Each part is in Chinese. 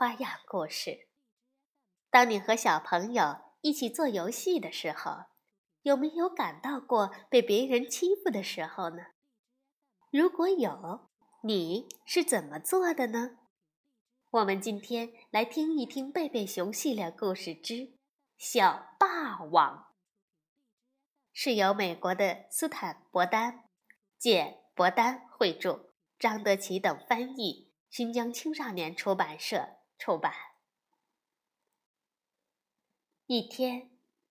花样故事。当你和小朋友一起做游戏的时候，有没有感到过被别人欺负的时候呢？如果有，你是怎么做的呢？我们今天来听一听贝贝熊系列故事之《小霸王》，是由美国的斯坦·伯丹、简·伯丹。绘著，张德奇等翻译，新疆青少年出版社出版。一天，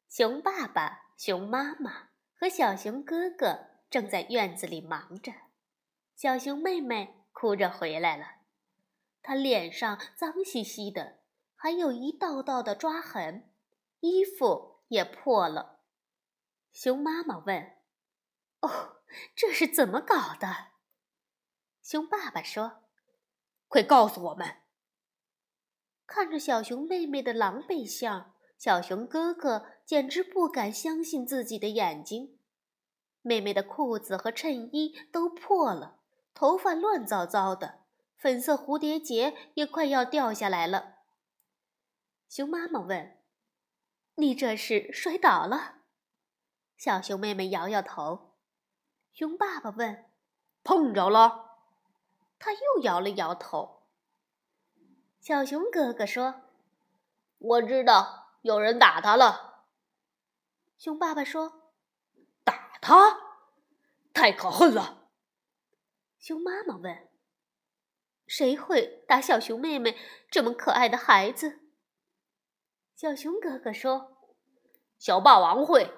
熊爸爸、熊妈妈和小熊哥哥正在院子里忙着，小熊妹妹哭着回来了，她脸上脏兮兮的，还有一道道的抓痕，衣服也破了。熊妈妈问：“哦，这是怎么搞的？”熊爸爸说：“快告诉我们！”看着小熊妹妹的狼狈相，小熊哥哥简直不敢相信自己的眼睛。妹妹的裤子和衬衣都破了，头发乱糟糟的，粉色蝴蝶结也快要掉下来了。熊妈妈问：“你这是摔倒了？”小熊妹妹摇摇头。熊爸爸问：“碰着了？”他又摇了摇头。小熊哥哥说：“我知道有人打他了。”熊爸爸说：“打他？太可恨了！”熊妈妈问：“谁会打小熊妹妹这么可爱的孩子？”小熊哥哥说：“小霸王会。”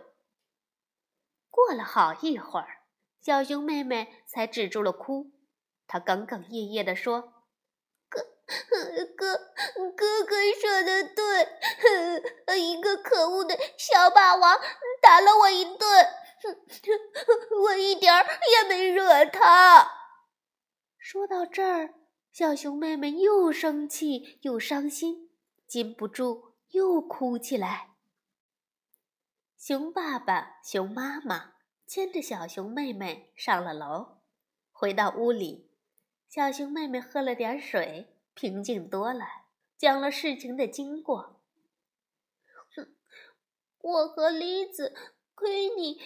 过了好一会儿，小熊妹妹才止住了哭。她哽哽咽咽地说：“哥，哥，哥哥说的对，一个可恶的小霸王打了我一顿，我一点儿也没惹他。”说到这儿，小熊妹妹又生气又伤心，禁不住又哭起来。熊爸爸、熊妈妈牵着小熊妹妹上了楼，回到屋里。小熊妹妹喝了点水，平静多了，讲了事情的经过。哼，我和李子、亏你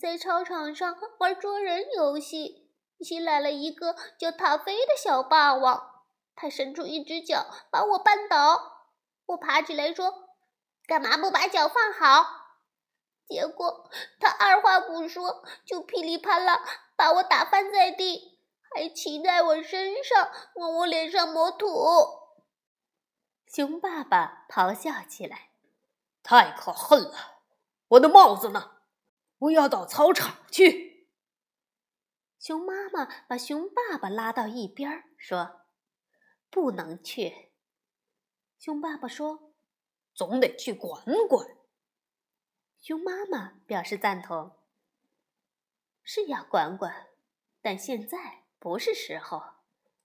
在操场上玩捉人游戏，新来了一个叫塔菲的小霸王，他伸出一只脚把我绊倒，我爬起来说：“干嘛不把脚放好？”结果他二话不说，就噼里啪啦把我打翻在地。还骑在我身上，往我脸上抹土。熊爸爸咆哮起来：“太可恨了！我的帽子呢？我要到操场去。”熊妈妈把熊爸爸拉到一边说：“不能去。”熊爸爸说：“总得去管管。”熊妈妈表示赞同：“是要管管，但现在。”不是时候，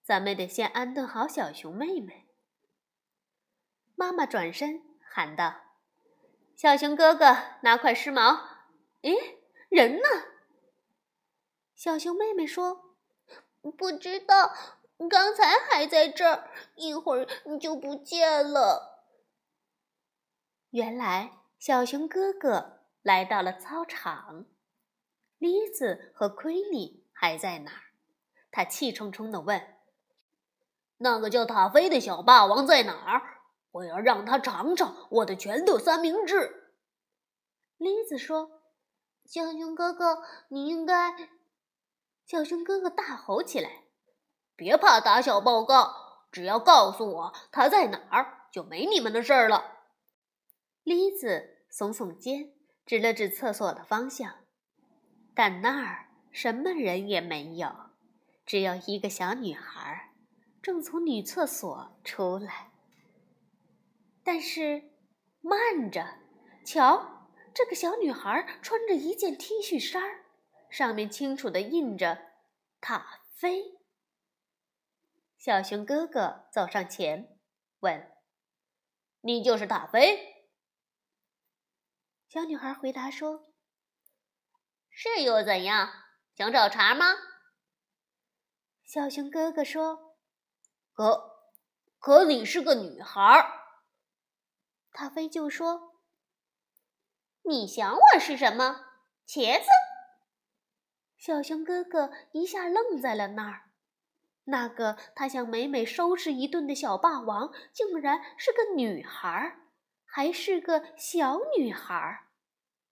咱们得先安顿好小熊妹妹。妈妈转身喊道：“小熊哥哥，拿块湿毛。”诶，人呢？小熊妹妹说：“不知道，刚才还在这儿，一会儿就不见了。”原来，小熊哥哥来到了操场，栗子和奎尼还在哪儿？他气冲冲地问：“那个叫塔菲的小霸王在哪儿？我要让他尝尝我的拳头三明治。”栗子说：“小熊哥哥，你应该……”小熊哥哥大吼起来：“别怕打小报告，只要告诉我他在哪儿，就没你们的事儿了。”栗子耸耸肩，指了指厕所的方向，但那儿什么人也没有。只有一个小女孩，正从女厕所出来。但是，慢着，瞧，这个小女孩穿着一件 T 恤衫，上面清楚的印着“塔菲”。小熊哥哥走上前，问：“你就是塔菲？”小女孩回答说：“是又怎样？想找茬吗？”小熊哥哥说：“可，可你是个女孩。”塔菲就说：“你想我是什么？茄子？”小熊哥哥一下愣在了那儿。那个他想美美收拾一顿的小霸王，竟然是个女孩，还是个小女孩，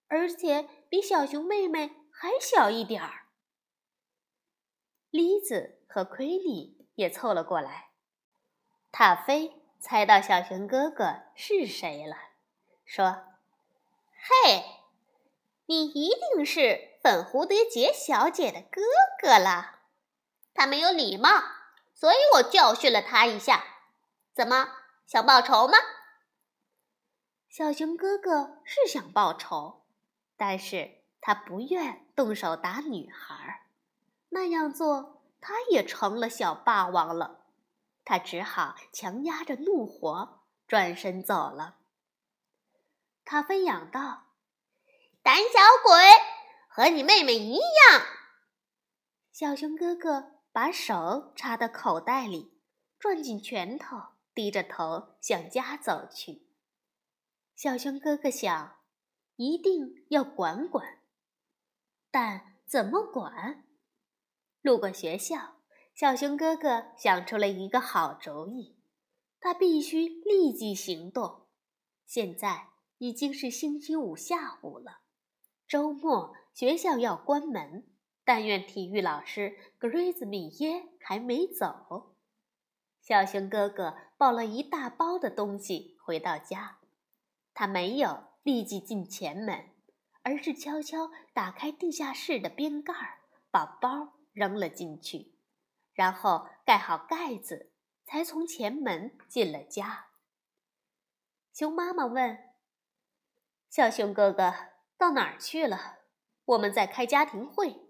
而且比小熊妹妹还小一点儿。栗子和奎利也凑了过来，塔菲。猜到小熊哥哥是谁了，说：“嘿，你一定是粉蝴蝶结小姐的哥哥了。他没有礼貌，所以我教训了他一下。怎么想报仇吗？”小熊哥哥是想报仇，但是他不愿动手打女孩，那样做他也成了小霸王了。他只好强压着怒火，转身走了。他飞扬道：“胆小鬼，和你妹妹一样。”小熊哥哥把手插到口袋里，攥紧拳头，低着头向家走去。小熊哥哥想，一定要管管，但怎么管？路过学校。小熊哥哥想出了一个好主意，他必须立即行动。现在已经是星期五下午了，周末学校要关门。但愿体育老师格瑞兹米耶还没走。小熊哥哥抱了一大包的东西回到家，他没有立即进前门，而是悄悄打开地下室的边盖，把包扔了进去。然后盖好盖子，才从前门进了家。熊妈妈问：“小熊哥哥到哪儿去了？我们在开家庭会。”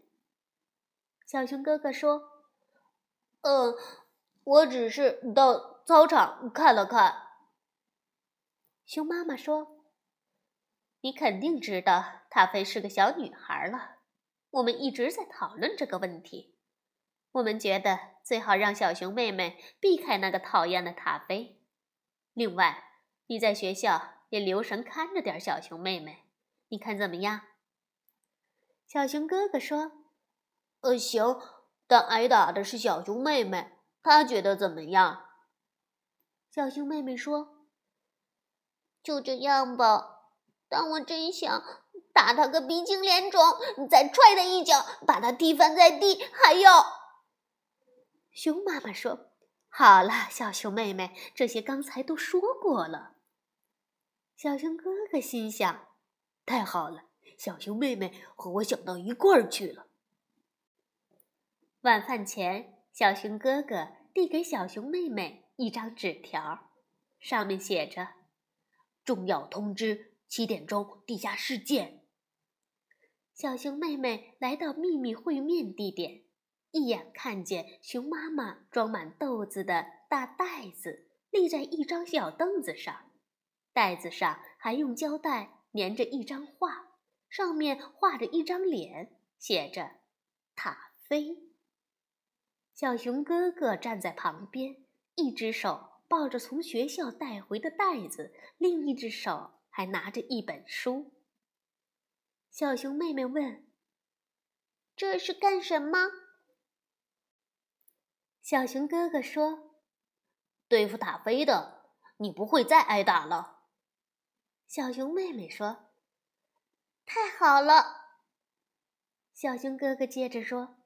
小熊哥哥说：“嗯，我只是到操场看了看。”熊妈妈说：“你肯定知道塔菲是个小女孩了。我们一直在讨论这个问题。”我们觉得最好让小熊妹妹避开那个讨厌的塔菲。另外，你在学校也留神看着点小熊妹妹，你看怎么样？小熊哥哥说：“呃，行。但挨打的是小熊妹妹，她觉得怎么样？”小熊妹妹说：“就这样吧。但我真想打他个鼻青脸肿，再踹他一脚，把他踢翻在地，还要……”熊妈妈说：“好了，小熊妹妹，这些刚才都说过了。”小熊哥哥心想：“太好了，小熊妹妹和我想到一块儿去了。”晚饭前，小熊哥哥递给小熊妹妹一张纸条，上面写着：“重要通知，七点钟地下室见。”小熊妹妹来到秘密会面地点。一眼看见熊妈妈装满豆子的大袋子立在一张小凳子上，袋子上还用胶带粘着一张画，上面画着一张脸，写着“塔菲”。小熊哥哥站在旁边，一只手抱着从学校带回的袋子，另一只手还拿着一本书。小熊妹妹问：“这是干什么？”小熊哥哥说：“对付塔菲的，你不会再挨打了。”小熊妹妹说：“太好了。”小熊哥哥接着说：“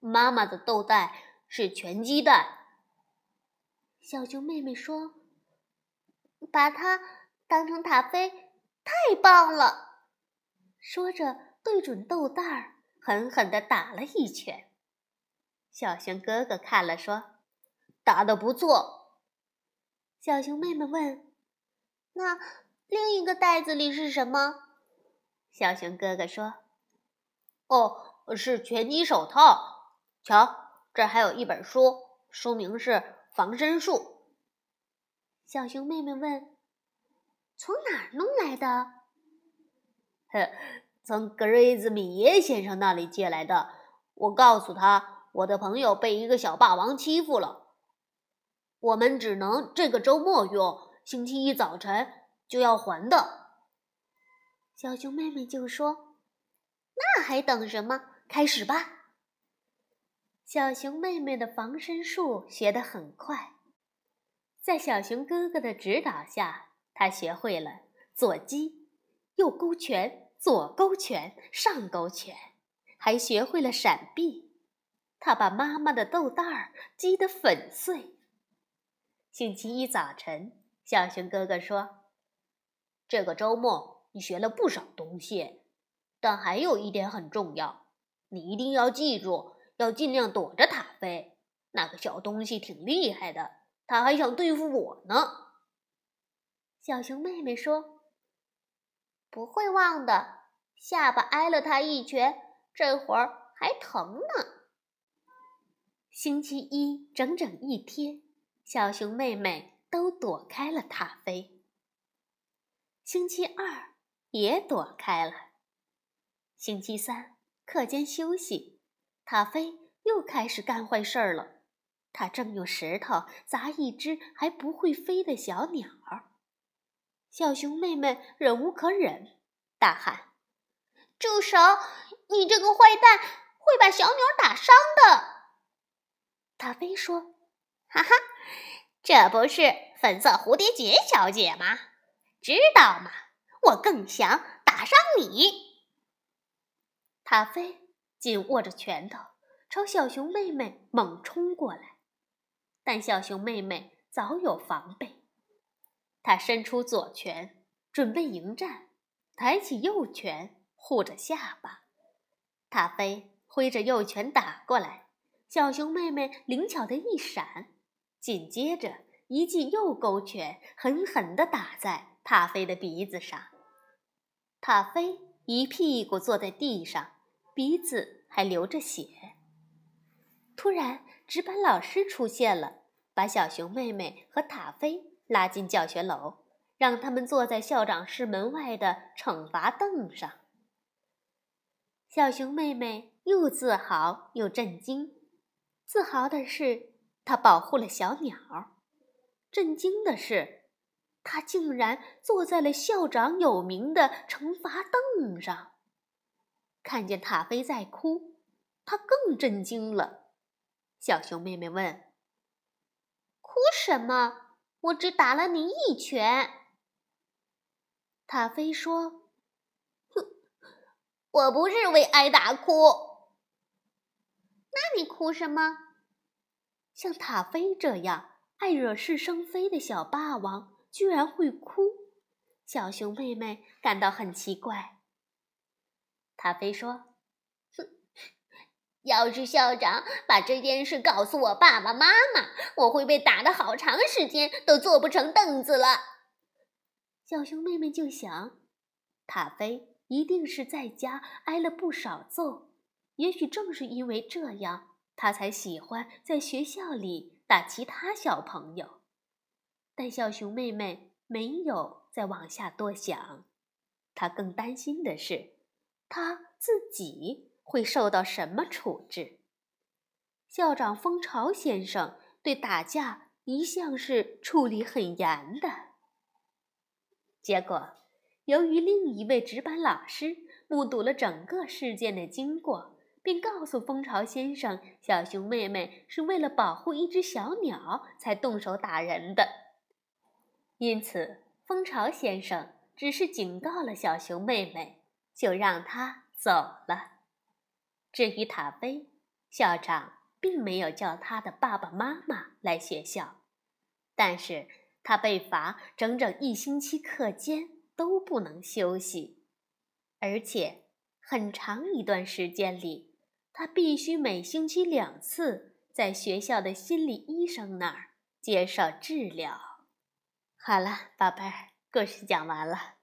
妈妈的豆袋是全鸡蛋。”小熊妹妹说：“把它当成塔菲，太棒了！”说着，对准豆袋儿狠狠地打了一拳。小熊哥哥看了，说：“打得不错。”小熊妹妹问：“那另一个袋子里是什么？小熊哥哥说：“哦，是拳击手套。瞧，这儿还有一本书，书名是《防身术》。”小熊妹妹问：“从哪儿弄来的？”“ 从格瑞兹米耶先生那里借来的。我告诉他，我的朋友被一个小霸王欺负了，我们只能这个周末用，星期一早晨就要还的。”小熊妹妹就说：“那还等什么？开始吧！”小熊妹妹的防身术学得很快，在小熊哥哥的指导下，她学会了左击、右勾拳、左勾拳、上勾拳，还学会了闪避。他把妈妈的豆袋儿击得粉碎。星期一早晨，小熊哥哥说：“这个周末。”你学了不少东西，但还有一点很重要，你一定要记住，要尽量躲着塔菲。那个小东西挺厉害的，他还想对付我呢。小熊妹妹说：“不会忘的，下巴挨了他一拳，这会儿还疼呢。”星期一整整一天，小熊妹妹都躲开了塔菲。星期二。也躲开了。星期三课间休息，塔菲又开始干坏事儿了。他正用石头砸一只还不会飞的小鸟儿。小熊妹妹忍无可忍，大喊：“住手！你这个坏蛋会把小鸟打伤的。”塔菲说：“哈哈，这不是粉色蝴蝶结小姐吗？知道吗？”我更想打伤你！塔菲紧握着拳头，朝小熊妹妹猛冲过来。但小熊妹妹早有防备，他伸出左拳准备迎战，抬起右拳护着下巴。塔菲挥着右拳打过来，小熊妹妹灵巧的一闪，紧接着一记右勾拳狠狠地打在塔菲的鼻子上。塔菲一屁股坐在地上，鼻子还流着血。突然，值班老师出现了，把小熊妹妹和塔菲拉进教学楼，让他们坐在校长室门外的惩罚凳上。小熊妹妹又自豪又震惊。自豪的是，她保护了小鸟；震惊的是。她竟然坐在了校长有名的惩罚凳上，看见塔菲在哭，他更震惊了。小熊妹妹问：“哭什么？我只打了你一拳。”塔菲说：“哼，我不是为挨打哭。那你哭什么？像塔菲这样爱惹是生非的小霸王。”居然会哭，小熊妹妹感到很奇怪。塔菲说：“，要是校长把这件事告诉我爸爸妈妈，我会被打的好长时间都坐不成凳子了。”小熊妹妹就想，塔菲一定是在家挨了不少揍，也许正是因为这样，他才喜欢在学校里打其他小朋友。但小熊妹妹没有再往下多想，她更担心的是，她自己会受到什么处置。校长蜂巢先生对打架一向是处理很严的。结果，由于另一位值班老师目睹了整个事件的经过，并告诉蜂巢先生，小熊妹妹是为了保护一只小鸟才动手打人的。因此，蜂巢先生只是警告了小熊妹妹，就让她走了。至于塔菲，校长并没有叫他的爸爸妈妈来学校，但是他被罚整整一星期课间都不能休息，而且很长一段时间里，他必须每星期两次在学校的心理医生那儿接受治疗。好了，宝贝儿，故事讲完了。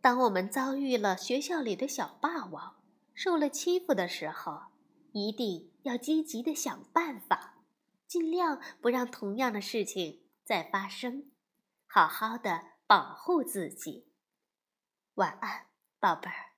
当我们遭遇了学校里的小霸王，受了欺负的时候，一定要积极的想办法，尽量不让同样的事情再发生，好好的保护自己。晚安，宝贝儿。